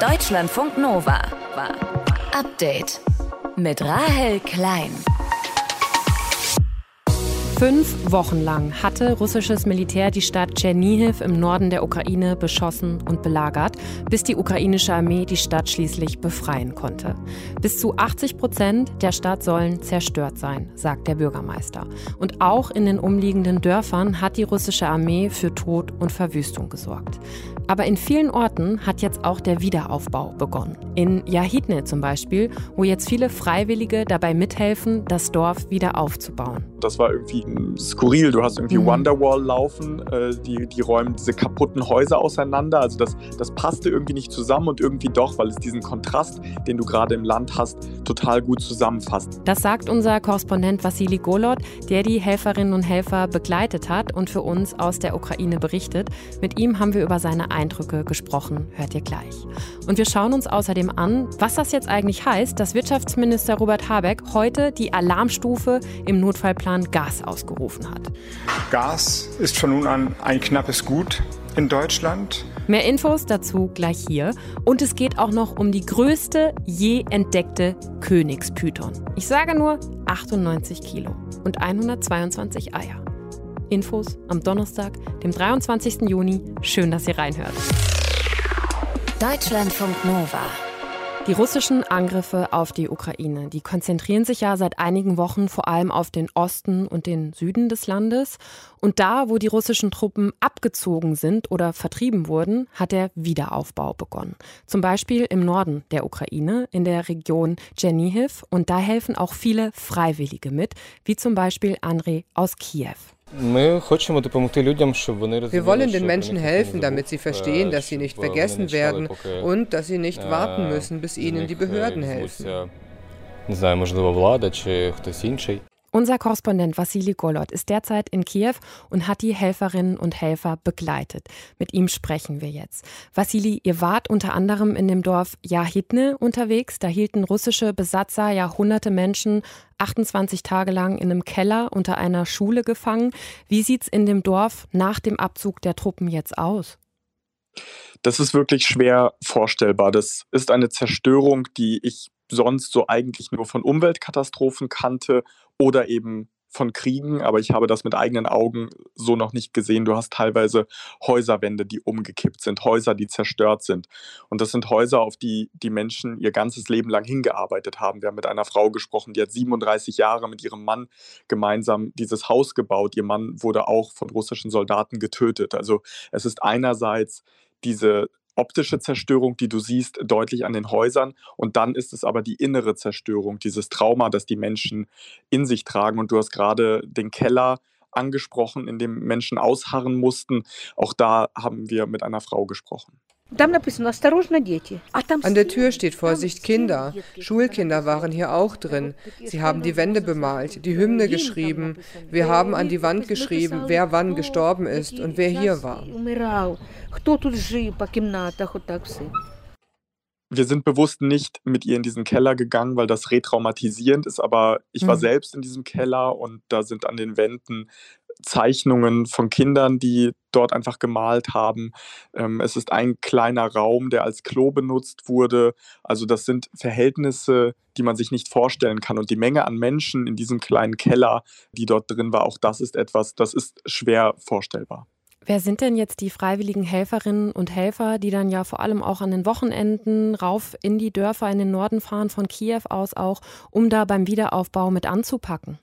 Deutschlandfunk Nova. Update mit Rahel Klein. Fünf Wochen lang hatte russisches Militär die Stadt Tschernihiv im Norden der Ukraine beschossen und belagert, bis die ukrainische Armee die Stadt schließlich befreien konnte. Bis zu 80 Prozent der Stadt sollen zerstört sein, sagt der Bürgermeister. Und auch in den umliegenden Dörfern hat die russische Armee für Tod und Verwüstung gesorgt. Aber in vielen Orten hat jetzt auch der Wiederaufbau begonnen. In Jahidne zum Beispiel, wo jetzt viele Freiwillige dabei mithelfen, das Dorf wieder aufzubauen. Das war irgendwie skurril. Du hast irgendwie mhm. Wonderwall laufen, äh, die, die räumen diese kaputten Häuser auseinander. Also das, das passte irgendwie nicht zusammen und irgendwie doch, weil es diesen Kontrast, den du gerade im Land hast, total gut zusammenfasst. Das sagt unser Korrespondent Vassili Golod, der die Helferinnen und Helfer begleitet hat und für uns aus der Ukraine berichtet. Mit ihm haben wir über seine Eindrücke gesprochen. Hört ihr gleich. Und wir schauen uns außerdem an, was das jetzt eigentlich heißt, dass Wirtschaftsminister Robert Habeck heute die Alarmstufe im Notfallplan Gas aus ausgerufen hat. Gas ist von nun an ein knappes Gut in Deutschland. Mehr Infos dazu gleich hier. Und es geht auch noch um die größte je entdeckte Königspython. Ich sage nur 98 Kilo und 122 Eier. Infos am Donnerstag, dem 23. Juni. Schön, dass ihr reinhört. Deutschlandfunk Nova. Die russischen Angriffe auf die Ukraine, die konzentrieren sich ja seit einigen Wochen vor allem auf den Osten und den Süden des Landes. Und da, wo die russischen Truppen abgezogen sind oder vertrieben wurden, hat der Wiederaufbau begonnen. Zum Beispiel im Norden der Ukraine, in der Region Chernihiv. Und da helfen auch viele Freiwillige mit, wie zum Beispiel Andrei aus Kiew. Wir wollen den Menschen helfen, damit sie verstehen, dass sie nicht vergessen werden und dass sie nicht warten müssen, bis ihnen die Behörden helfen. Unser Korrespondent Vassili Golod ist derzeit in Kiew und hat die Helferinnen und Helfer begleitet. Mit ihm sprechen wir jetzt. Vassili, ihr wart unter anderem in dem Dorf Jahidne unterwegs. Da hielten russische Besatzer ja hunderte Menschen 28 Tage lang in einem Keller unter einer Schule gefangen. Wie sieht's in dem Dorf nach dem Abzug der Truppen jetzt aus? Das ist wirklich schwer vorstellbar. Das ist eine Zerstörung, die ich sonst so eigentlich nur von Umweltkatastrophen kannte oder eben von Kriegen, aber ich habe das mit eigenen Augen so noch nicht gesehen. Du hast teilweise Häuserwände, die umgekippt sind, Häuser, die zerstört sind. Und das sind Häuser, auf die die Menschen ihr ganzes Leben lang hingearbeitet haben. Wir haben mit einer Frau gesprochen, die hat 37 Jahre mit ihrem Mann gemeinsam dieses Haus gebaut. Ihr Mann wurde auch von russischen Soldaten getötet. Also es ist einerseits diese optische Zerstörung, die du siehst, deutlich an den Häusern. Und dann ist es aber die innere Zerstörung, dieses Trauma, das die Menschen in sich tragen. Und du hast gerade den Keller angesprochen, in dem Menschen ausharren mussten. Auch da haben wir mit einer Frau gesprochen. An der Tür steht Vorsicht Kinder. Schulkinder waren hier auch drin. Sie haben die Wände bemalt, die Hymne geschrieben. Wir haben an die Wand geschrieben, wer wann gestorben ist und wer hier war. Wir sind bewusst nicht mit ihr in diesen Keller gegangen, weil das retraumatisierend ist, aber ich war mhm. selbst in diesem Keller und da sind an den Wänden Zeichnungen von Kindern, die dort einfach gemalt haben. Ähm, es ist ein kleiner Raum, der als Klo benutzt wurde. Also das sind Verhältnisse, die man sich nicht vorstellen kann. Und die Menge an Menschen in diesem kleinen Keller, die dort drin war, auch das ist etwas, das ist schwer vorstellbar. Wer sind denn jetzt die freiwilligen Helferinnen und Helfer, die dann ja vor allem auch an den Wochenenden rauf in die Dörfer in den Norden fahren, von Kiew aus auch, um da beim Wiederaufbau mit anzupacken?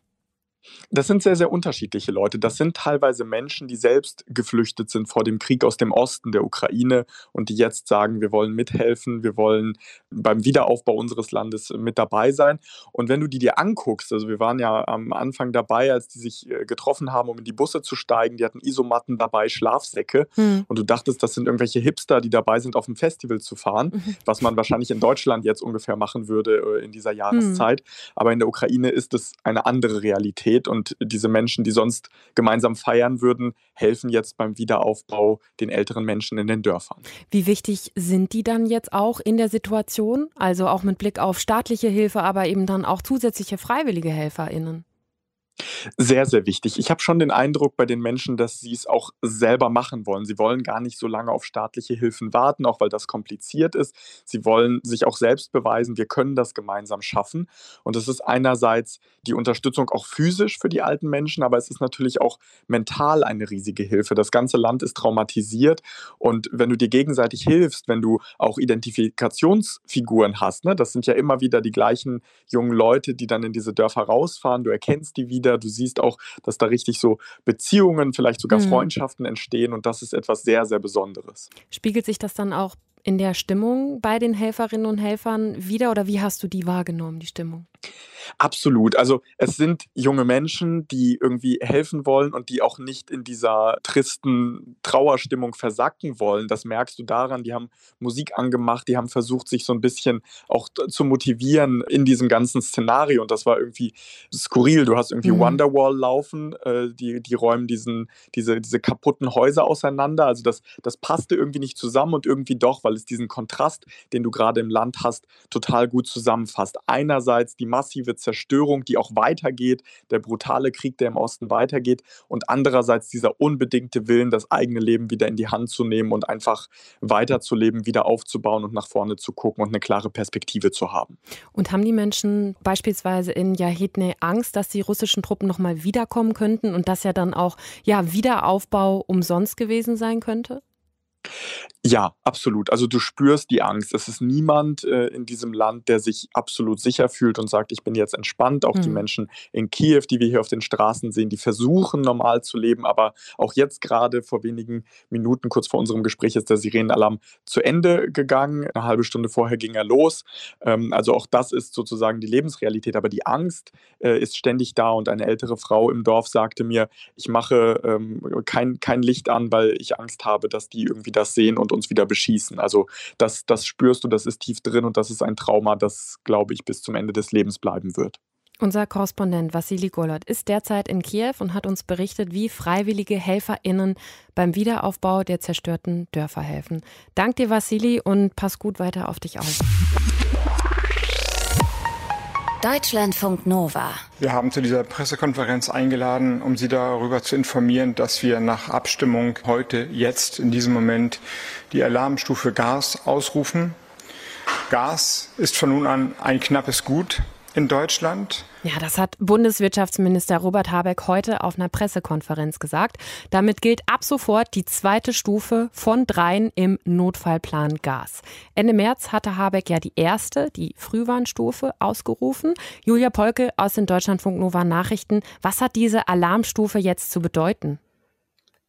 Das sind sehr, sehr unterschiedliche Leute. Das sind teilweise Menschen, die selbst geflüchtet sind vor dem Krieg aus dem Osten der Ukraine und die jetzt sagen, wir wollen mithelfen, wir wollen beim Wiederaufbau unseres Landes mit dabei sein. Und wenn du die dir anguckst, also wir waren ja am Anfang dabei, als die sich äh, getroffen haben, um in die Busse zu steigen, die hatten Isomatten dabei, Schlafsäcke hm. und du dachtest, das sind irgendwelche Hipster, die dabei sind, auf ein Festival zu fahren, mhm. was man wahrscheinlich in Deutschland jetzt ungefähr machen würde äh, in dieser hm. Jahreszeit. Hm. Aber in der Ukraine ist es eine andere Realität geht. Und diese Menschen, die sonst gemeinsam feiern würden, helfen jetzt beim Wiederaufbau den älteren Menschen in den Dörfern. Wie wichtig sind die dann jetzt auch in der Situation? Also auch mit Blick auf staatliche Hilfe, aber eben dann auch zusätzliche freiwillige HelferInnen? Sehr, sehr wichtig. Ich habe schon den Eindruck bei den Menschen, dass sie es auch selber machen wollen. Sie wollen gar nicht so lange auf staatliche Hilfen warten, auch weil das kompliziert ist. Sie wollen sich auch selbst beweisen, wir können das gemeinsam schaffen. Und es ist einerseits die Unterstützung auch physisch für die alten Menschen, aber es ist natürlich auch mental eine riesige Hilfe. Das ganze Land ist traumatisiert und wenn du dir gegenseitig hilfst, wenn du auch Identifikationsfiguren hast, ne, das sind ja immer wieder die gleichen jungen Leute, die dann in diese Dörfer rausfahren, du erkennst die wieder wieder. Du siehst auch, dass da richtig so Beziehungen, vielleicht sogar mhm. Freundschaften entstehen und das ist etwas sehr, sehr Besonderes. Spiegelt sich das dann auch in der Stimmung bei den Helferinnen und Helfern wieder oder wie hast du die wahrgenommen, die Stimmung? Absolut. Also es sind junge Menschen, die irgendwie helfen wollen und die auch nicht in dieser tristen Trauerstimmung versacken wollen. Das merkst du daran. Die haben Musik angemacht, die haben versucht, sich so ein bisschen auch zu motivieren in diesem ganzen Szenario. Und das war irgendwie skurril. Du hast irgendwie mhm. Wonderwall laufen, äh, die, die räumen diesen, diese, diese kaputten Häuser auseinander. Also das, das passte irgendwie nicht zusammen und irgendwie doch, weil es diesen Kontrast, den du gerade im Land hast, total gut zusammenfasst. Einerseits die massive Zerstörung, die auch weitergeht, der brutale Krieg, der im Osten weitergeht und andererseits dieser unbedingte Willen, das eigene Leben wieder in die Hand zu nehmen und einfach weiterzuleben, wieder aufzubauen und nach vorne zu gucken und eine klare Perspektive zu haben. Und haben die Menschen beispielsweise in Jahidne Angst, dass die russischen Truppen nochmal wiederkommen könnten und dass ja dann auch ja, Wiederaufbau umsonst gewesen sein könnte? Ja, absolut. Also du spürst die Angst. Es ist niemand äh, in diesem Land, der sich absolut sicher fühlt und sagt, ich bin jetzt entspannt. Auch mhm. die Menschen in Kiew, die wir hier auf den Straßen sehen, die versuchen normal zu leben. Aber auch jetzt gerade vor wenigen Minuten, kurz vor unserem Gespräch, ist der Sirenenalarm zu Ende gegangen. Eine halbe Stunde vorher ging er los. Ähm, also auch das ist sozusagen die Lebensrealität. Aber die Angst äh, ist ständig da. Und eine ältere Frau im Dorf sagte mir, ich mache ähm, kein, kein Licht an, weil ich Angst habe, dass die irgendwie das sehen und uns wieder beschießen. Also das, das spürst du, das ist tief drin und das ist ein Trauma, das, glaube ich, bis zum Ende des Lebens bleiben wird. Unser Korrespondent Vassili Golot ist derzeit in Kiew und hat uns berichtet, wie freiwillige HelferInnen beim Wiederaufbau der zerstörten Dörfer helfen. Dank dir, Vassili, und pass gut weiter auf dich auf. Deutschlandfunk Nova. Wir haben zu dieser Pressekonferenz eingeladen, um Sie darüber zu informieren, dass wir nach Abstimmung heute, jetzt, in diesem Moment die Alarmstufe Gas ausrufen. Gas ist von nun an ein knappes Gut in Deutschland. Ja, das hat Bundeswirtschaftsminister Robert Habeck heute auf einer Pressekonferenz gesagt. Damit gilt ab sofort die zweite Stufe von dreien im Notfallplan Gas. Ende März hatte Habeck ja die erste, die Frühwarnstufe, ausgerufen. Julia Polke aus den Deutschlandfunk Nova Nachrichten. Was hat diese Alarmstufe jetzt zu bedeuten?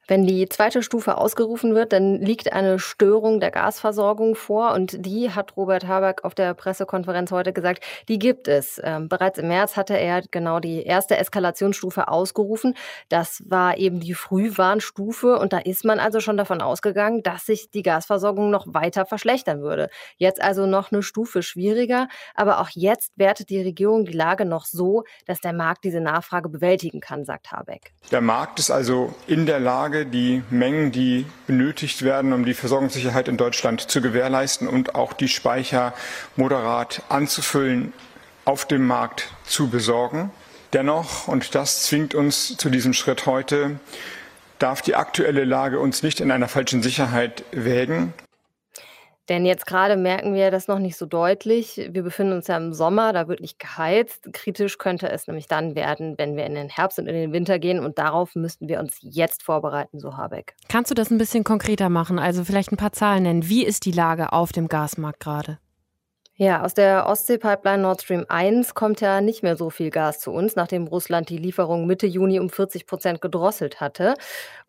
Wenn die zweite Stufe ausgerufen wird, dann liegt eine Störung der Gasversorgung vor und die hat Robert Habeck auf der Pressekonferenz heute gesagt, die gibt es. Ähm, bereits im März hatte er genau die erste Eskalationsstufe ausgerufen. Das war eben die Frühwarnstufe und da ist man also schon davon ausgegangen, dass sich die Gasversorgung noch weiter verschlechtern würde. Jetzt also noch eine Stufe schwieriger, aber auch jetzt wertet die Regierung die Lage noch so, dass der Markt diese Nachfrage bewältigen kann, sagt Habeck. Der Markt ist also in der Lage, Lage, die Mengen, die benötigt werden, um die Versorgungssicherheit in Deutschland zu gewährleisten und auch die Speicher moderat anzufüllen, auf dem Markt zu besorgen. Dennoch, und das zwingt uns zu diesem Schritt heute, darf die aktuelle Lage uns nicht in einer falschen Sicherheit wägen. Denn jetzt gerade merken wir das noch nicht so deutlich. Wir befinden uns ja im Sommer, da wird nicht geheizt. Kritisch könnte es nämlich dann werden, wenn wir in den Herbst und in den Winter gehen. Und darauf müssten wir uns jetzt vorbereiten, so Habeck. Kannst du das ein bisschen konkreter machen? Also vielleicht ein paar Zahlen nennen. Wie ist die Lage auf dem Gasmarkt gerade? Ja, aus der Ostsee-Pipeline Nord Stream 1 kommt ja nicht mehr so viel Gas zu uns, nachdem Russland die Lieferung Mitte Juni um 40 Prozent gedrosselt hatte.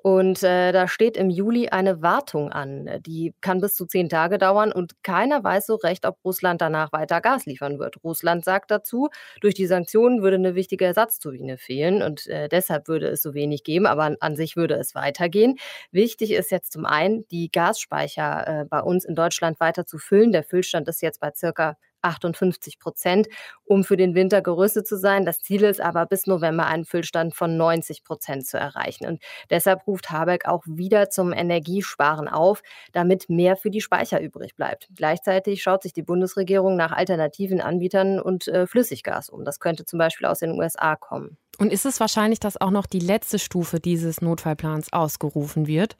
Und äh, da steht im Juli eine Wartung an. Die kann bis zu zehn Tage dauern und keiner weiß so recht, ob Russland danach weiter Gas liefern wird. Russland sagt dazu, durch die Sanktionen würde eine wichtige Ersatzturbine fehlen und äh, deshalb würde es so wenig geben, aber an, an, sich würde es weitergehen. Wichtig ist jetzt zum einen, die Gasspeicher äh, bei uns in Deutschland weiter zu füllen. Der Füllstand ist jetzt bei circa 58 Prozent, um für den Winter gerüstet zu sein. Das Ziel ist aber bis November einen Füllstand von 90 Prozent zu erreichen. Und deshalb ruft Habeck auch wieder zum Energiesparen auf, damit mehr für die Speicher übrig bleibt. Gleichzeitig schaut sich die Bundesregierung nach alternativen Anbietern und äh, Flüssiggas um. Das könnte zum Beispiel aus den USA kommen. Und ist es wahrscheinlich, dass auch noch die letzte Stufe dieses Notfallplans ausgerufen wird?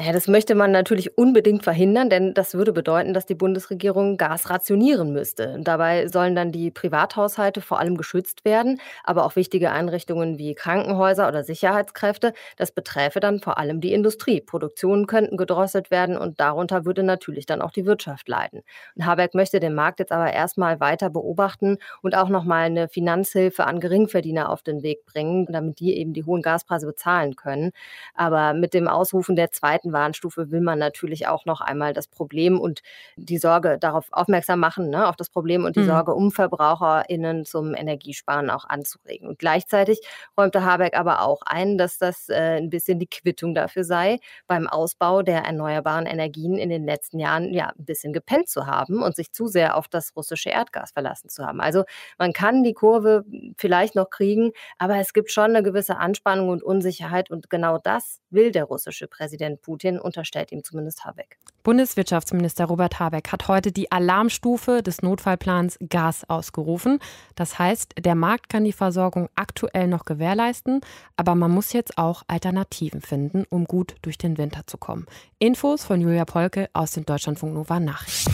Ja, das möchte man natürlich unbedingt verhindern, denn das würde bedeuten, dass die Bundesregierung Gas rationieren müsste. Dabei sollen dann die Privathaushalte vor allem geschützt werden, aber auch wichtige Einrichtungen wie Krankenhäuser oder Sicherheitskräfte. Das beträfe dann vor allem die Industrie. Produktionen könnten gedrosselt werden und darunter würde natürlich dann auch die Wirtschaft leiden. Und Habeck möchte den Markt jetzt aber erstmal weiter beobachten und auch nochmal eine Finanzhilfe an Geringverdiener auf den Weg bringen, damit die eben die hohen Gaspreise bezahlen können. Aber mit dem Ausrufen der zweiten zweiten Warnstufe will man natürlich auch noch einmal das Problem und die Sorge darauf aufmerksam machen, ne, auf das Problem und die mhm. Sorge um VerbraucherInnen zum Energiesparen auch anzuregen. Und gleichzeitig räumte Habeck aber auch ein, dass das äh, ein bisschen die Quittung dafür sei, beim Ausbau der erneuerbaren Energien in den letzten Jahren ja ein bisschen gepennt zu haben und sich zu sehr auf das russische Erdgas verlassen zu haben. Also man kann die Kurve vielleicht noch kriegen, aber es gibt schon eine gewisse Anspannung und Unsicherheit und genau das will der russische Präsident Putin Putin, unterstellt ihm zumindest Habeck. Bundeswirtschaftsminister Robert Habeck hat heute die Alarmstufe des Notfallplans Gas ausgerufen. Das heißt, der Markt kann die Versorgung aktuell noch gewährleisten, aber man muss jetzt auch Alternativen finden, um gut durch den Winter zu kommen. Infos von Julia Polke aus den Deutschlandfunk Nova Nachrichten.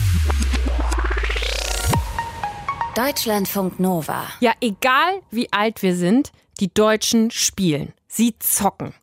Deutschlandfunk Nova. Ja, egal wie alt wir sind, die Deutschen spielen. Sie zocken.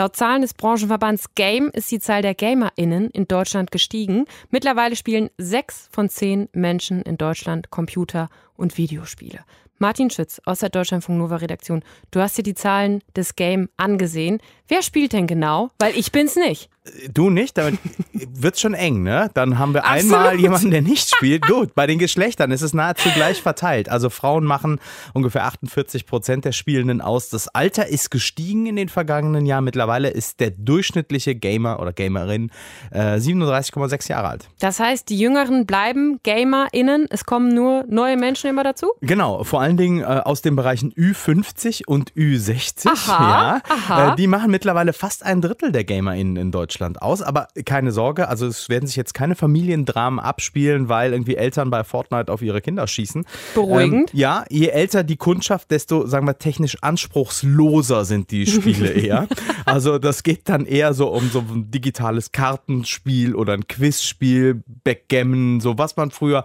Laut Zahlen des Branchenverbands Game ist die Zahl der GamerInnen in Deutschland gestiegen. Mittlerweile spielen sechs von zehn Menschen in Deutschland Computer- und Videospiele. Martin Schütz aus der Deutschlandfunk Nova Redaktion, du hast dir die Zahlen des Game angesehen. Wer spielt denn genau? Weil ich bin's nicht. Du nicht, damit wird's schon eng, ne? Dann haben wir Absolut. einmal jemanden, der nicht spielt. Gut, bei den Geschlechtern ist es nahezu gleich verteilt. Also Frauen machen ungefähr 48 Prozent der Spielenden aus. Das Alter ist gestiegen in den vergangenen Jahren. Mittlerweile ist der durchschnittliche Gamer oder Gamerin äh, 37,6 Jahre alt. Das heißt, die Jüngeren bleiben GamerInnen. Es kommen nur neue Menschen immer dazu? Genau, vor allen Dingen äh, aus den Bereichen Ü50 und Ü60. Aha, ja. Aha. Äh, die machen mittlerweile fast ein Drittel der GamerInnen in Deutschland. Deutschland aus. Aber keine Sorge, also es werden sich jetzt keine Familiendramen abspielen, weil irgendwie Eltern bei Fortnite auf ihre Kinder schießen. Beruhigend. Ähm, ja, je älter die Kundschaft, desto, sagen wir, technisch anspruchsloser sind die Spiele eher. Also das geht dann eher so um so ein digitales Kartenspiel oder ein Quizspiel, Backgammon, so was man früher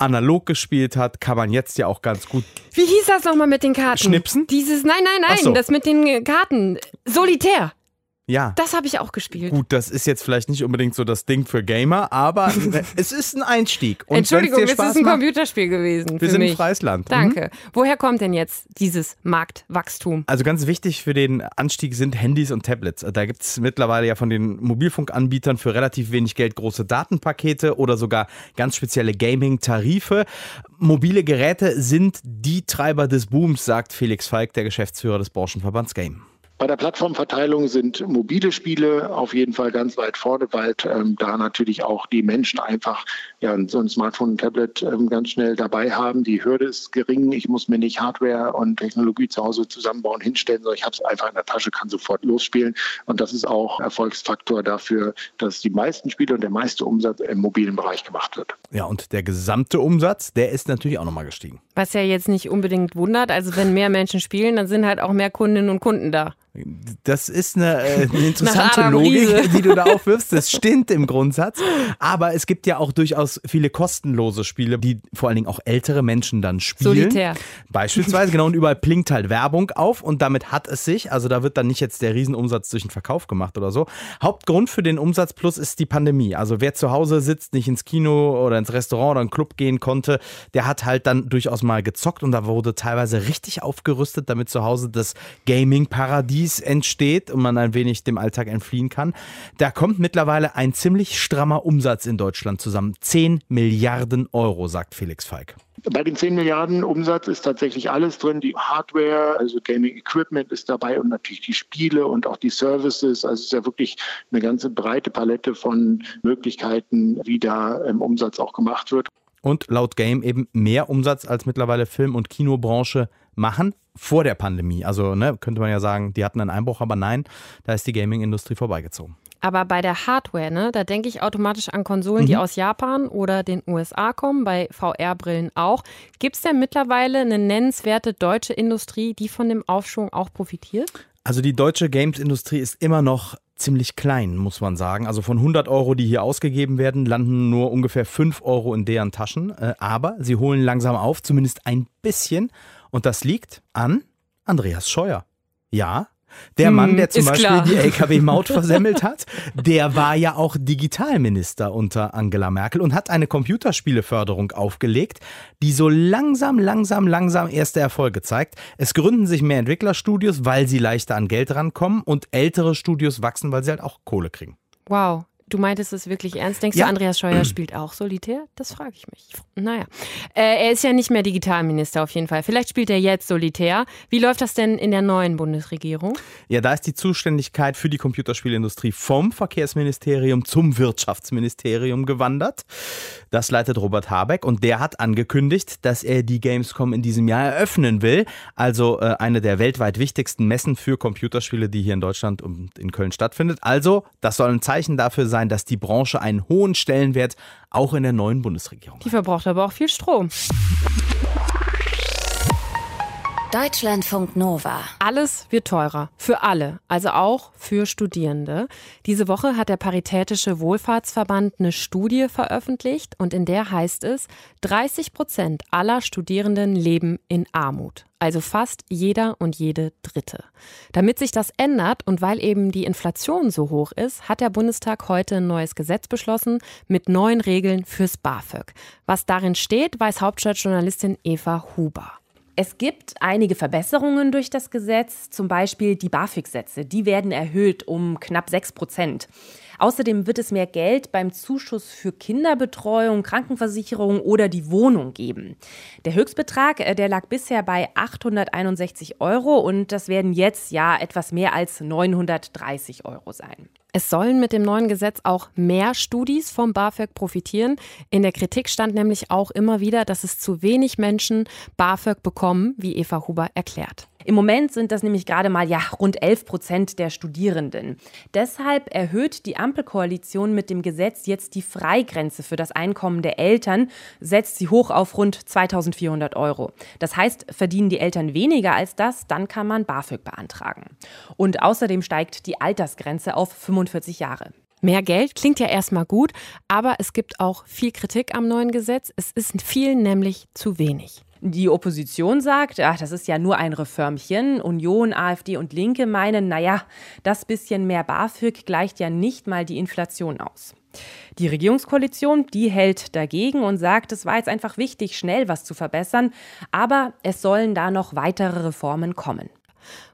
analog gespielt hat, kann man jetzt ja auch ganz gut. Wie hieß das nochmal mit den Karten? Schnipsen? Dieses, nein, nein, nein, so. das mit den Karten. Solitär. Ja. Das habe ich auch gespielt. Gut, das ist jetzt vielleicht nicht unbedingt so das Ding für Gamer, aber es ist ein Einstieg. Und Entschuldigung, es ist ein macht, Computerspiel gewesen. Wir sind mich. ein freies Land. Danke. Mhm. Woher kommt denn jetzt dieses Marktwachstum? Also ganz wichtig für den Anstieg sind Handys und Tablets. Da gibt es mittlerweile ja von den Mobilfunkanbietern für relativ wenig Geld große Datenpakete oder sogar ganz spezielle Gaming-Tarife. Mobile Geräte sind die Treiber des Booms, sagt Felix Falk, der Geschäftsführer des Branchenverbands Game. Bei der Plattformverteilung sind mobile Spiele auf jeden Fall ganz weit vorne, weil ähm, da natürlich auch die Menschen einfach ja, so ein Smartphone, ein Tablet ähm, ganz schnell dabei haben. Die Hürde ist gering. Ich muss mir nicht Hardware und Technologie zu Hause zusammenbauen, hinstellen, sondern ich habe es einfach in der Tasche, kann sofort losspielen. Und das ist auch Erfolgsfaktor dafür, dass die meisten Spiele und der meiste Umsatz im mobilen Bereich gemacht wird. Ja, und der gesamte Umsatz, der ist natürlich auch nochmal gestiegen. Was ja jetzt nicht unbedingt wundert. Also wenn mehr Menschen spielen, dann sind halt auch mehr Kundinnen und Kunden da. Das ist eine, äh, eine interessante Logik, die du da aufwirfst. Das stimmt im Grundsatz. Aber es gibt ja auch durchaus viele kostenlose Spiele, die vor allen Dingen auch ältere Menschen dann spielen. Solitär. Beispielsweise, genau. Und überall blinkt halt Werbung auf und damit hat es sich. Also da wird dann nicht jetzt der Riesenumsatz durch den Verkauf gemacht oder so. Hauptgrund für den Umsatzplus ist die Pandemie. Also wer zu Hause sitzt, nicht ins Kino oder ins Restaurant oder einen Club gehen konnte, der hat halt dann durchaus mal gezockt und da wurde teilweise richtig aufgerüstet, damit zu Hause das Gaming-Paradies Paradies entsteht und man ein wenig dem Alltag entfliehen kann. Da kommt mittlerweile ein ziemlich strammer Umsatz in Deutschland zusammen. 10 Milliarden Euro, sagt Felix Falk. Bei den 10 Milliarden Umsatz ist tatsächlich alles drin. Die Hardware, also Gaming Equipment ist dabei und natürlich die Spiele und auch die Services. Also es ist ja wirklich eine ganze breite Palette von Möglichkeiten, wie da im Umsatz auch gemacht wird. und laut Game eben mehr Umsatz als mittlerweile Film- und Kinobranche machen vor der Pandemie. Also ne, könnte man ja sagen, die hatten einen Einbruch, aber nein, da ist die Gaming-Industrie vorbeigezogen. Aber bei der Hardware, ne, da denke ich automatisch an Konsolen, mhm. die aus Japan oder den USA kommen, bei VR-Brillen auch. Gibt es denn mittlerweile eine nennenswerte deutsche Industrie, die von dem Aufschwung auch profitiert? Also die deutsche Games-Industrie ist immer noch ziemlich klein, muss man sagen. Also von 100 Euro, die hier ausgegeben werden, landen nur ungefähr 5 Euro in deren Taschen. Äh, aber sie holen langsam auf, zumindest ein bisschen. Und das liegt an Andreas Scheuer. Ja, der Mann, der hm, zum Beispiel klar. die Lkw-Maut versemmelt hat, der war ja auch Digitalminister unter Angela Merkel und hat eine Computerspieleförderung aufgelegt, die so langsam, langsam, langsam erste Erfolge zeigt. Es gründen sich mehr Entwicklerstudios, weil sie leichter an Geld rankommen und ältere Studios wachsen, weil sie halt auch Kohle kriegen. Wow, Du meintest es wirklich ernst. Denkst ja. du, Andreas Scheuer spielt auch solitär? Das frage ich mich. Naja. Äh, er ist ja nicht mehr Digitalminister auf jeden Fall. Vielleicht spielt er jetzt solitär. Wie läuft das denn in der neuen Bundesregierung? Ja, da ist die Zuständigkeit für die Computerspielindustrie vom Verkehrsministerium zum Wirtschaftsministerium gewandert. Das leitet Robert Habeck und der hat angekündigt, dass er die Gamescom in diesem Jahr eröffnen will. Also äh, eine der weltweit wichtigsten Messen für Computerspiele, die hier in Deutschland und in Köln stattfindet. Also, das soll ein Zeichen dafür sein, sein, dass die Branche einen hohen Stellenwert auch in der neuen Bundesregierung hat. Die verbraucht aber auch viel Strom. Deutschlandfunk Nova. Alles wird teurer. Für alle. Also auch für Studierende. Diese Woche hat der Paritätische Wohlfahrtsverband eine Studie veröffentlicht und in der heißt es, 30 Prozent aller Studierenden leben in Armut. Also fast jeder und jede Dritte. Damit sich das ändert und weil eben die Inflation so hoch ist, hat der Bundestag heute ein neues Gesetz beschlossen mit neuen Regeln fürs BAföG. Was darin steht, weiß Hauptstadtjournalistin Eva Huber. Es gibt einige Verbesserungen durch das Gesetz, zum Beispiel die BAföG-Sätze. Die werden erhöht um knapp 6 Prozent. Außerdem wird es mehr Geld beim Zuschuss für Kinderbetreuung, Krankenversicherung oder die Wohnung geben. Der Höchstbetrag, äh, der lag bisher bei 861 Euro und das werden jetzt ja etwas mehr als 930 Euro sein. Es sollen mit dem neuen Gesetz auch mehr Studis vom BAföG profitieren. In der Kritik stand nämlich auch immer wieder, dass es zu wenig Menschen BAföG bekommen, wie Eva Huber erklärt. Im Moment sind das nämlich gerade mal ja rund 11 Prozent der Studierenden. Deshalb erhöht die Ampelkoalition mit dem Gesetz jetzt die Freigrenze für das Einkommen der Eltern, setzt sie hoch auf rund 2400 Euro. Das heißt, verdienen die Eltern weniger als das, dann kann man BAföG beantragen. Und außerdem steigt die Altersgrenze auf 45 Jahre. Mehr Geld klingt ja erstmal gut, aber es gibt auch viel Kritik am neuen Gesetz. Es ist vielen nämlich zu wenig. Die Opposition sagt, ach, das ist ja nur ein Reformchen. Union, AfD und Linke meinen, naja, das bisschen mehr BAföG gleicht ja nicht mal die Inflation aus. Die Regierungskoalition, die hält dagegen und sagt, es war jetzt einfach wichtig, schnell was zu verbessern, aber es sollen da noch weitere Reformen kommen.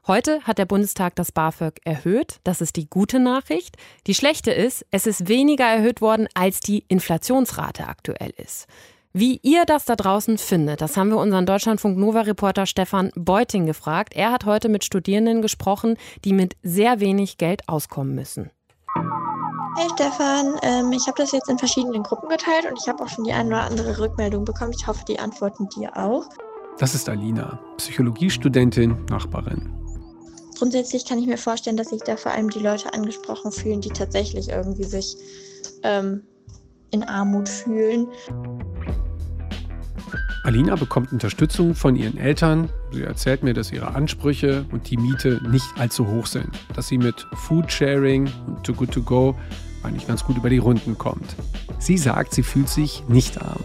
Heute hat der Bundestag das BAföG erhöht. Das ist die gute Nachricht. Die schlechte ist, es ist weniger erhöht worden, als die Inflationsrate aktuell ist. Wie ihr das da draußen findet, das haben wir unseren Deutschlandfunk Nova-Reporter Stefan Beuting gefragt. Er hat heute mit Studierenden gesprochen, die mit sehr wenig Geld auskommen müssen. Hey Stefan, ähm, ich habe das jetzt in verschiedenen Gruppen geteilt und ich habe auch schon die eine oder andere Rückmeldung bekommen. Ich hoffe, die antworten dir auch. Das ist Alina, Psychologiestudentin, Nachbarin. Grundsätzlich kann ich mir vorstellen, dass sich da vor allem die Leute angesprochen fühlen, die tatsächlich irgendwie sich ähm, in Armut fühlen. Alina bekommt Unterstützung von ihren Eltern. Sie erzählt mir, dass ihre Ansprüche und die Miete nicht allzu hoch sind. Dass sie mit Foodsharing und Too Good To Go eigentlich ganz gut über die Runden kommt. Sie sagt, sie fühlt sich nicht arm.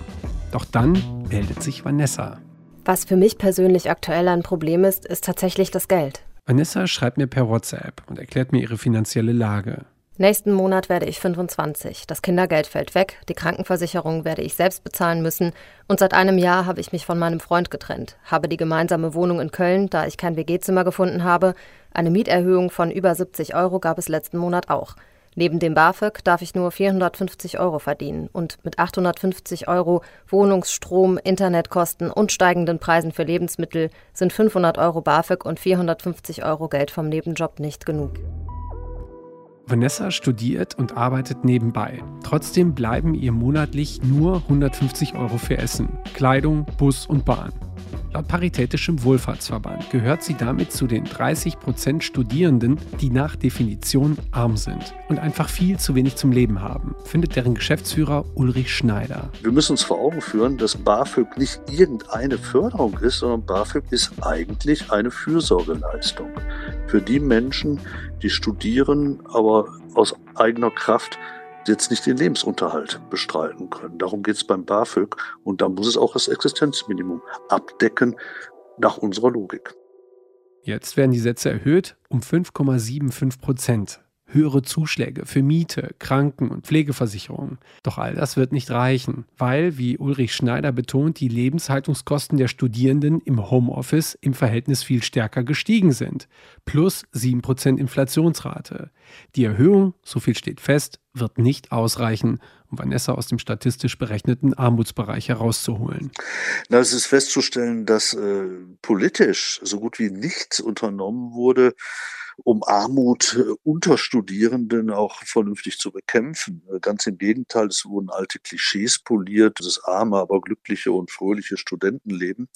Doch dann meldet sich Vanessa. Was für mich persönlich aktuell ein Problem ist, ist tatsächlich das Geld. Vanessa schreibt mir per WhatsApp und erklärt mir ihre finanzielle Lage. Nächsten Monat werde ich 25. Das Kindergeld fällt weg, die Krankenversicherung werde ich selbst bezahlen müssen und seit einem Jahr habe ich mich von meinem Freund getrennt, habe die gemeinsame Wohnung in Köln, da ich kein WG-Zimmer gefunden habe. Eine Mieterhöhung von über 70 Euro gab es letzten Monat auch. Neben dem BAföG darf ich nur 450 Euro verdienen und mit 850 Euro Wohnungs-, Strom-, Internetkosten und steigenden Preisen für Lebensmittel sind 500 Euro BAföG und 450 Euro Geld vom Nebenjob nicht genug. Vanessa studiert und arbeitet nebenbei. Trotzdem bleiben ihr monatlich nur 150 Euro für Essen, Kleidung, Bus und Bahn. Laut Paritätischem Wohlfahrtsverband gehört sie damit zu den 30 Prozent Studierenden, die nach Definition arm sind und einfach viel zu wenig zum Leben haben, findet deren Geschäftsführer Ulrich Schneider. Wir müssen uns vor Augen führen, dass BAföG nicht irgendeine Förderung ist, sondern BAföG ist eigentlich eine Fürsorgeleistung für die Menschen, die studieren, aber aus eigener Kraft jetzt nicht den Lebensunterhalt bestreiten können. Darum geht es beim BAföG und da muss es auch das Existenzminimum abdecken nach unserer Logik. Jetzt werden die Sätze erhöht um 5,75 Prozent höhere Zuschläge für Miete, Kranken- und Pflegeversicherungen. Doch all das wird nicht reichen, weil, wie Ulrich Schneider betont, die Lebenshaltungskosten der Studierenden im Homeoffice im Verhältnis viel stärker gestiegen sind. Plus 7% Inflationsrate. Die Erhöhung, so viel steht fest, wird nicht ausreichen, um Vanessa aus dem statistisch berechneten Armutsbereich herauszuholen. Na, es ist festzustellen, dass äh, politisch so gut wie nichts unternommen wurde, um Armut äh, unter Studierenden auch vernünftig zu bekämpfen. Äh, ganz im Gegenteil, es wurden alte Klischees poliert, das arme, aber glückliche und fröhliche Studentenleben,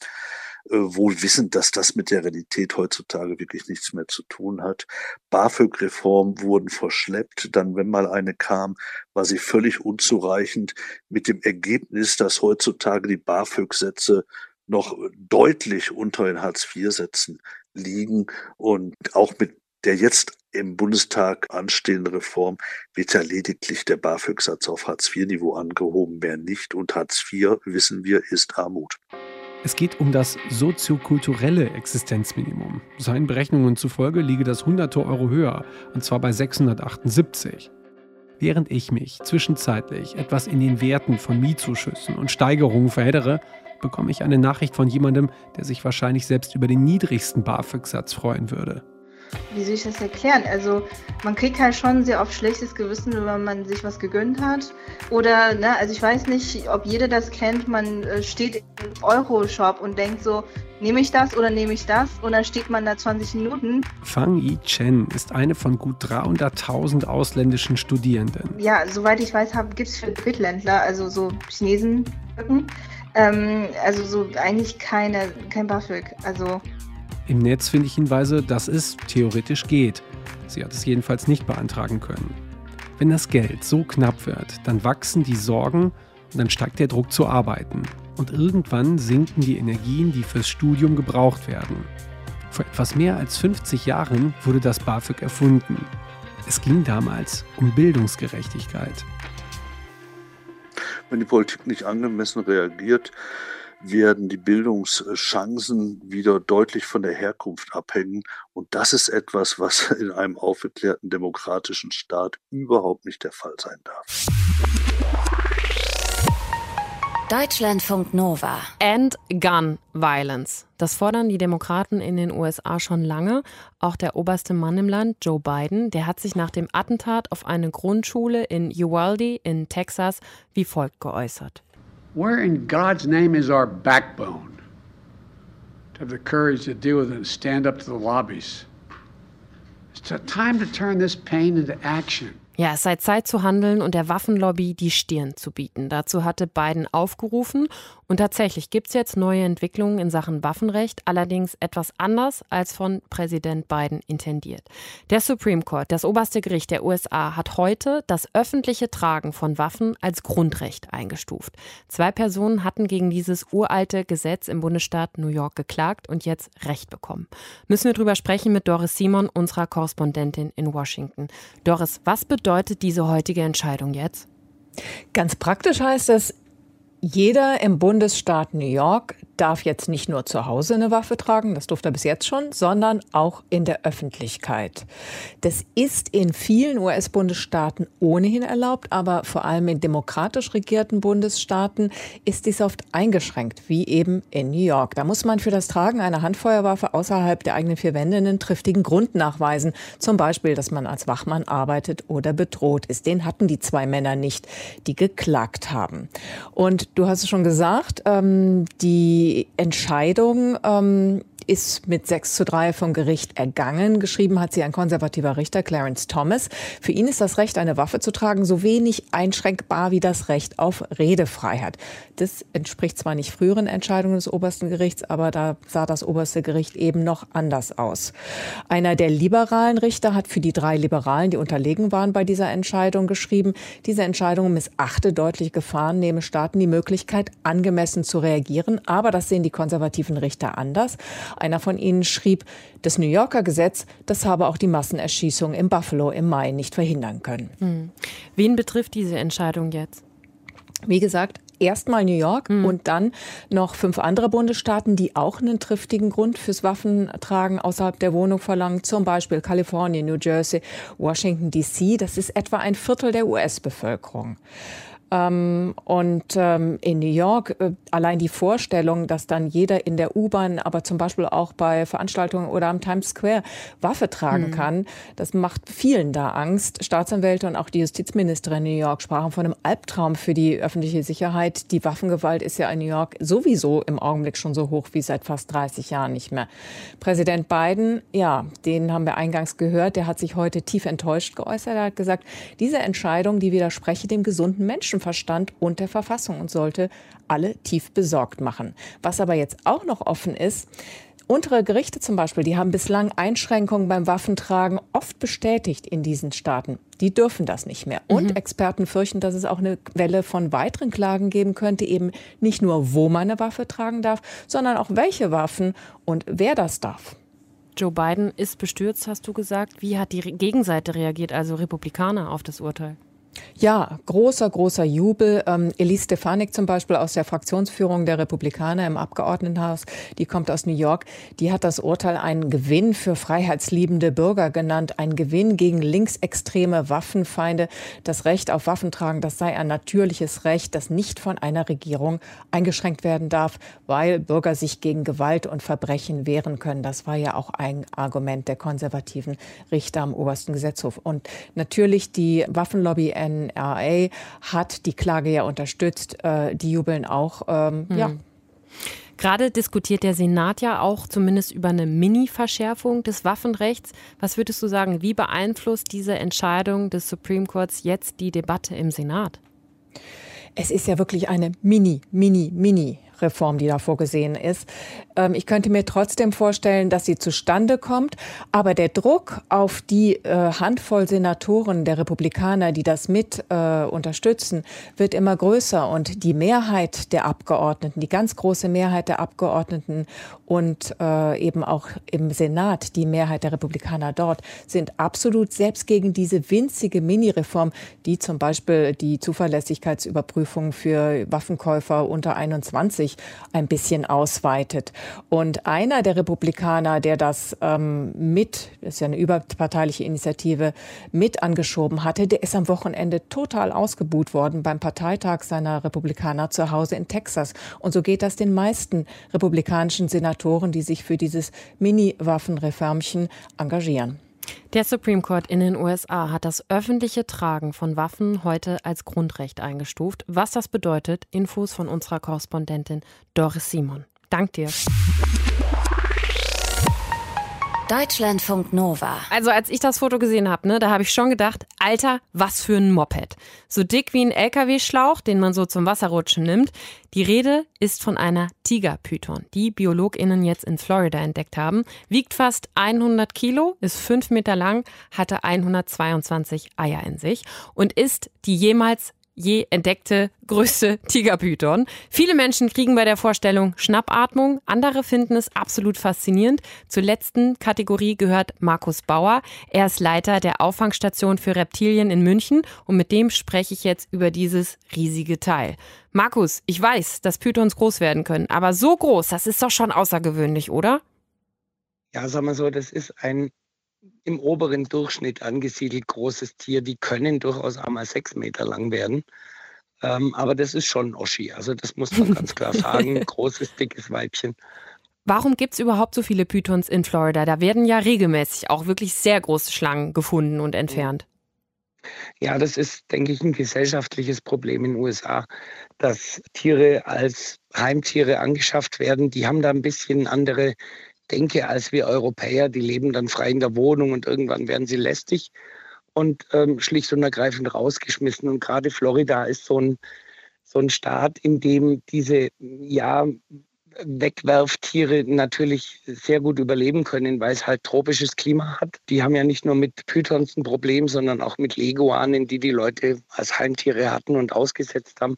äh, wohl wissend, dass das mit der Realität heutzutage wirklich nichts mehr zu tun hat. BAföG-Reformen wurden verschleppt, dann, wenn mal eine kam, war sie völlig unzureichend, mit dem Ergebnis, dass heutzutage die BAföG-Sätze noch deutlich unter den Hartz-IV-Sätzen liegen und auch mit der jetzt im Bundestag anstehenden Reform wird ja lediglich der BAföG-Satz auf Hartz-IV-Niveau angehoben, mehr nicht. Und Hartz IV, wissen wir, ist Armut. Es geht um das soziokulturelle Existenzminimum. Seinen Berechnungen zufolge liege das hunderte Euro höher, und zwar bei 678. Während ich mich zwischenzeitlich etwas in den Werten von Mietzuschüssen und Steigerungen verheddere, bekomme ich eine Nachricht von jemandem, der sich wahrscheinlich selbst über den niedrigsten BAföG-Satz freuen würde wie soll ich das erklären? Also man kriegt halt schon sehr oft schlechtes Gewissen, wenn man sich was gegönnt hat. Oder, ne, also ich weiß nicht, ob jeder das kennt, man äh, steht im Euro-Shop und denkt so, nehme ich das oder nehme ich das? Und dann steht man da 20 Minuten. Fang Yi Chen ist eine von gut 300.000 ausländischen Studierenden. Ja, soweit ich weiß, gibt es für Drittländler, also so Chinesen, ähm, also so eigentlich keine, kein BAföG. Also im Netz finde ich Hinweise, dass es theoretisch geht. Sie hat es jedenfalls nicht beantragen können. Wenn das Geld so knapp wird, dann wachsen die Sorgen und dann steigt der Druck zu arbeiten. Und irgendwann sinken die Energien, die fürs Studium gebraucht werden. Vor etwas mehr als 50 Jahren wurde das BAföG erfunden. Es ging damals um Bildungsgerechtigkeit. Wenn die Politik nicht angemessen reagiert, werden die Bildungschancen wieder deutlich von der Herkunft abhängen. Und das ist etwas, was in einem aufgeklärten demokratischen Staat überhaupt nicht der Fall sein darf. Deutschlandfunk Nova. End Gun Violence. Das fordern die Demokraten in den USA schon lange. Auch der oberste Mann im Land, Joe Biden, der hat sich nach dem Attentat auf eine Grundschule in Uvalde in Texas wie folgt geäußert. Where in God's name is our backbone to have the courage to deal with it and stand up to the lobbies? It's time to turn this pain into action. Ja, es sei Zeit zu handeln und der Waffenlobby die Stirn zu bieten. Dazu hatte Biden aufgerufen und tatsächlich gibt es jetzt neue Entwicklungen in Sachen Waffenrecht, allerdings etwas anders als von Präsident Biden intendiert. Der Supreme Court, das oberste Gericht der USA, hat heute das öffentliche Tragen von Waffen als Grundrecht eingestuft. Zwei Personen hatten gegen dieses uralte Gesetz im Bundesstaat New York geklagt und jetzt Recht bekommen. Müssen wir drüber sprechen mit Doris Simon, unserer Korrespondentin in Washington. Doris, was bedeutet diese heutige Entscheidung jetzt? Ganz praktisch heißt es, jeder im Bundesstaat New York darf jetzt nicht nur zu Hause eine Waffe tragen, das durfte er bis jetzt schon, sondern auch in der Öffentlichkeit. Das ist in vielen US-Bundesstaaten ohnehin erlaubt, aber vor allem in demokratisch regierten Bundesstaaten ist dies oft eingeschränkt, wie eben in New York. Da muss man für das Tragen einer Handfeuerwaffe außerhalb der eigenen vier Wände einen triftigen Grund nachweisen. Zum Beispiel, dass man als Wachmann arbeitet oder bedroht ist. Den hatten die zwei Männer nicht, die geklagt haben. Und du hast es schon gesagt, ähm, die die Entscheidung ähm, ist mit 6 zu 3 vom Gericht ergangen. Geschrieben hat sie ein konservativer Richter, Clarence Thomas. Für ihn ist das Recht, eine Waffe zu tragen, so wenig einschränkbar wie das Recht auf Redefreiheit. Das entspricht zwar nicht früheren Entscheidungen des obersten Gerichts, aber da sah das oberste Gericht eben noch anders aus. Einer der liberalen Richter hat für die drei Liberalen, die unterlegen waren bei dieser Entscheidung, geschrieben, diese Entscheidung missachte deutlich Gefahren, nehme Staaten die Möglichkeit, angemessen zu reagieren. Aber das sehen die konservativen Richter anders. Einer von ihnen schrieb, das New Yorker Gesetz, das habe auch die Massenerschießung in Buffalo im Mai nicht verhindern können. Hm. Wen betrifft diese Entscheidung jetzt? Wie gesagt, erstmal New York mhm. und dann noch fünf andere Bundesstaaten, die auch einen triftigen Grund fürs Waffentragen außerhalb der Wohnung verlangen, zum Beispiel Kalifornien, New Jersey, Washington DC. Das ist etwa ein Viertel der US-Bevölkerung. Ähm, und ähm, in New York äh, allein die Vorstellung, dass dann jeder in der U-Bahn, aber zum Beispiel auch bei Veranstaltungen oder am Times Square Waffe tragen mhm. kann, das macht vielen da Angst. Staatsanwälte und auch die Justizministerin in New York sprachen von einem Albtraum für die öffentliche Sicherheit. Die Waffengewalt ist ja in New York sowieso im Augenblick schon so hoch wie seit fast 30 Jahren nicht mehr. Präsident Biden, ja, den haben wir eingangs gehört, der hat sich heute tief enttäuscht geäußert. Er hat gesagt, diese Entscheidung, die widerspreche dem gesunden Menschen Menschenverstand und der Verfassung und sollte alle tief besorgt machen. Was aber jetzt auch noch offen ist, Untere Gerichte zum Beispiel, die haben bislang Einschränkungen beim Waffentragen oft bestätigt in diesen Staaten. Die dürfen das nicht mehr. Und mhm. Experten fürchten, dass es auch eine Welle von weiteren Klagen geben könnte, eben nicht nur, wo man eine Waffe tragen darf, sondern auch welche Waffen und wer das darf. Joe Biden ist bestürzt, hast du gesagt. Wie hat die Gegenseite reagiert, also Republikaner, auf das Urteil? Ja, großer, großer Jubel. Ähm, Elise Stefanik zum Beispiel aus der Fraktionsführung der Republikaner im Abgeordnetenhaus, die kommt aus New York, die hat das Urteil einen Gewinn für freiheitsliebende Bürger genannt, ein Gewinn gegen linksextreme Waffenfeinde. Das Recht auf Waffentragen, das sei ein natürliches Recht, das nicht von einer Regierung eingeschränkt werden darf, weil Bürger sich gegen Gewalt und Verbrechen wehren können. Das war ja auch ein Argument der konservativen Richter am obersten Gesetzhof. Und natürlich die Waffenlobby NRA hat die Klage ja unterstützt. Äh, die jubeln auch. Ähm, mhm. Ja. Gerade diskutiert der Senat ja auch zumindest über eine Mini-Verschärfung des Waffenrechts. Was würdest du sagen, wie beeinflusst diese Entscheidung des Supreme Courts jetzt die Debatte im Senat? Es ist ja wirklich eine Mini, Mini, Mini Reform, die da vorgesehen ist. Ähm, ich könnte mir trotzdem vorstellen, dass sie zustande kommt. Aber der Druck auf die äh, Handvoll Senatoren der Republikaner, die das mit äh, unterstützen, wird immer größer. Und die Mehrheit der Abgeordneten, die ganz große Mehrheit der Abgeordneten und äh, eben auch im Senat, die Mehrheit der Republikaner dort, sind absolut selbst gegen diese winzige Mini-Reform, die zum Beispiel die Zuverlässigkeitsüberprüfung für Waffenkäufer unter 21 ein bisschen ausweitet. Und einer der Republikaner, der das ähm, mit, das ist ja eine überparteiliche Initiative, mit angeschoben hatte, der ist am Wochenende total ausgebuht worden beim Parteitag seiner Republikaner zu Hause in Texas. Und so geht das den meisten republikanischen Senatoren, die sich für dieses Mini-Waffenreformchen engagieren. Der Supreme Court in den USA hat das öffentliche Tragen von Waffen heute als Grundrecht eingestuft. Was das bedeutet, Infos von unserer Korrespondentin Doris Simon. Dank dir. Deutschlandfunk Nova. Also als ich das Foto gesehen habe, ne, da habe ich schon gedacht, Alter, was für ein Moped. So dick wie ein LKW-Schlauch, den man so zum Wasserrutschen nimmt. Die Rede ist von einer Tigerpython, die BiologInnen jetzt in Florida entdeckt haben. Wiegt fast 100 Kilo, ist 5 Meter lang, hatte 122 Eier in sich und ist die jemals je entdeckte größte Tigerpython. Viele Menschen kriegen bei der Vorstellung Schnappatmung, andere finden es absolut faszinierend. Zur letzten Kategorie gehört Markus Bauer. Er ist Leiter der Auffangstation für Reptilien in München und mit dem spreche ich jetzt über dieses riesige Teil. Markus, ich weiß, dass Pythons groß werden können, aber so groß, das ist doch schon außergewöhnlich, oder? Ja, sag mal so, das ist ein im oberen Durchschnitt angesiedelt großes Tier. Die können durchaus einmal sechs Meter lang werden. Ähm, aber das ist schon Oschi. Also das muss man ganz klar sagen. Großes, dickes Weibchen. Warum gibt es überhaupt so viele Pythons in Florida? Da werden ja regelmäßig auch wirklich sehr große Schlangen gefunden und entfernt. Ja, das ist, denke ich, ein gesellschaftliches Problem in den USA, dass Tiere als Heimtiere angeschafft werden. Die haben da ein bisschen andere denke, als wir Europäer. Die leben dann frei in der Wohnung und irgendwann werden sie lästig und ähm, schlicht und ergreifend rausgeschmissen. Und gerade Florida ist so ein, so ein Staat, in dem diese ja, Wegwerftiere natürlich sehr gut überleben können, weil es halt tropisches Klima hat. Die haben ja nicht nur mit Pythons ein Problem, sondern auch mit Leguanen, die die Leute als Heimtiere hatten und ausgesetzt haben.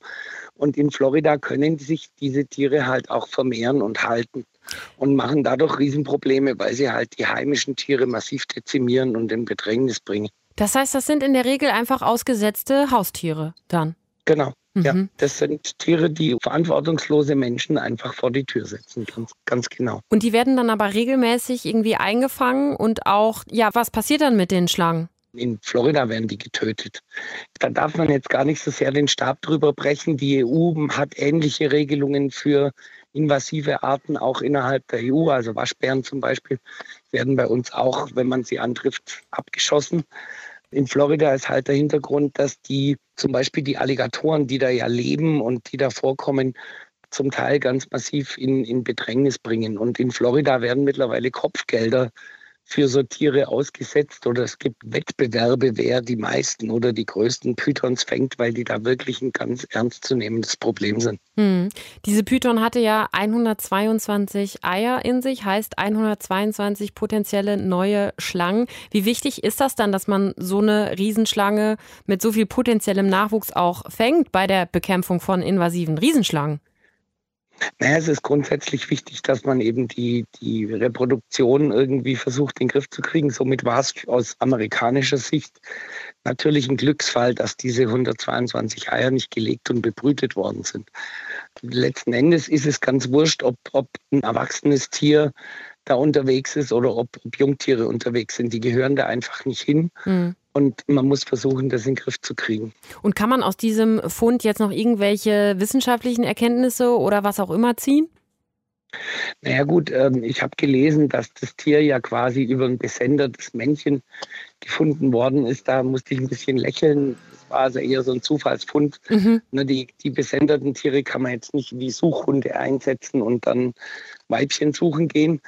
Und in Florida können sich diese Tiere halt auch vermehren und halten und machen dadurch Riesenprobleme, weil sie halt die heimischen Tiere massiv dezimieren und in Bedrängnis bringen. Das heißt, das sind in der Regel einfach ausgesetzte Haustiere dann. Genau. Ja, mhm. das sind Tiere, die verantwortungslose Menschen einfach vor die Tür setzen, ganz, ganz genau. Und die werden dann aber regelmäßig irgendwie eingefangen und auch, ja, was passiert dann mit den Schlangen? In Florida werden die getötet. Da darf man jetzt gar nicht so sehr den Stab drüber brechen. Die EU hat ähnliche Regelungen für invasive Arten auch innerhalb der EU. Also Waschbären zum Beispiel werden bei uns auch, wenn man sie antrifft, abgeschossen. In Florida ist halt der Hintergrund, dass die zum Beispiel die Alligatoren, die da ja leben und die da vorkommen, zum Teil ganz massiv in, in Bedrängnis bringen. Und in Florida werden mittlerweile Kopfgelder für so Tiere ausgesetzt oder es gibt Wettbewerbe, wer die meisten oder die größten Pythons fängt, weil die da wirklich ein ganz ernstzunehmendes Problem sind. Hm. Diese Python hatte ja 122 Eier in sich, heißt 122 potenzielle neue Schlangen. Wie wichtig ist das dann, dass man so eine Riesenschlange mit so viel potenziellem Nachwuchs auch fängt bei der Bekämpfung von invasiven Riesenschlangen? Naja, es ist grundsätzlich wichtig, dass man eben die, die Reproduktion irgendwie versucht, in den Griff zu kriegen. Somit war es aus amerikanischer Sicht natürlich ein Glücksfall, dass diese 122 Eier nicht gelegt und bebrütet worden sind. Letzten Endes ist es ganz wurscht, ob, ob ein erwachsenes Tier da unterwegs ist oder ob, ob Jungtiere unterwegs sind. Die gehören da einfach nicht hin. Mhm. Und man muss versuchen, das in den Griff zu kriegen. Und kann man aus diesem Fund jetzt noch irgendwelche wissenschaftlichen Erkenntnisse oder was auch immer ziehen? Naja gut, ähm, ich habe gelesen, dass das Tier ja quasi über ein besendertes Männchen gefunden worden ist. Da musste ich ein bisschen lächeln. Das war also eher so ein Zufallsfund. Mhm. Ne, die, die besenderten Tiere kann man jetzt nicht wie Suchhunde einsetzen und dann Weibchen suchen gehen.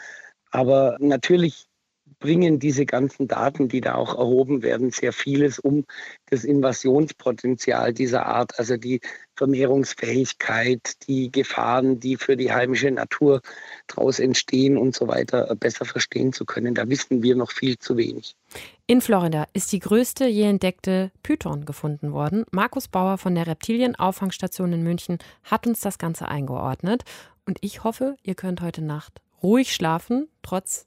Aber natürlich bringen diese ganzen Daten, die da auch erhoben werden, sehr vieles um das Invasionspotenzial dieser Art, also die Vermehrungsfähigkeit, die Gefahren, die für die heimische Natur daraus entstehen und so weiter, besser verstehen zu können. Da wissen wir noch viel zu wenig. In Florida ist die größte je entdeckte Python gefunden worden. Markus Bauer von der Reptilienauffangstation in München hat uns das Ganze eingeordnet. Und ich hoffe, ihr könnt heute Nacht ruhig schlafen, trotz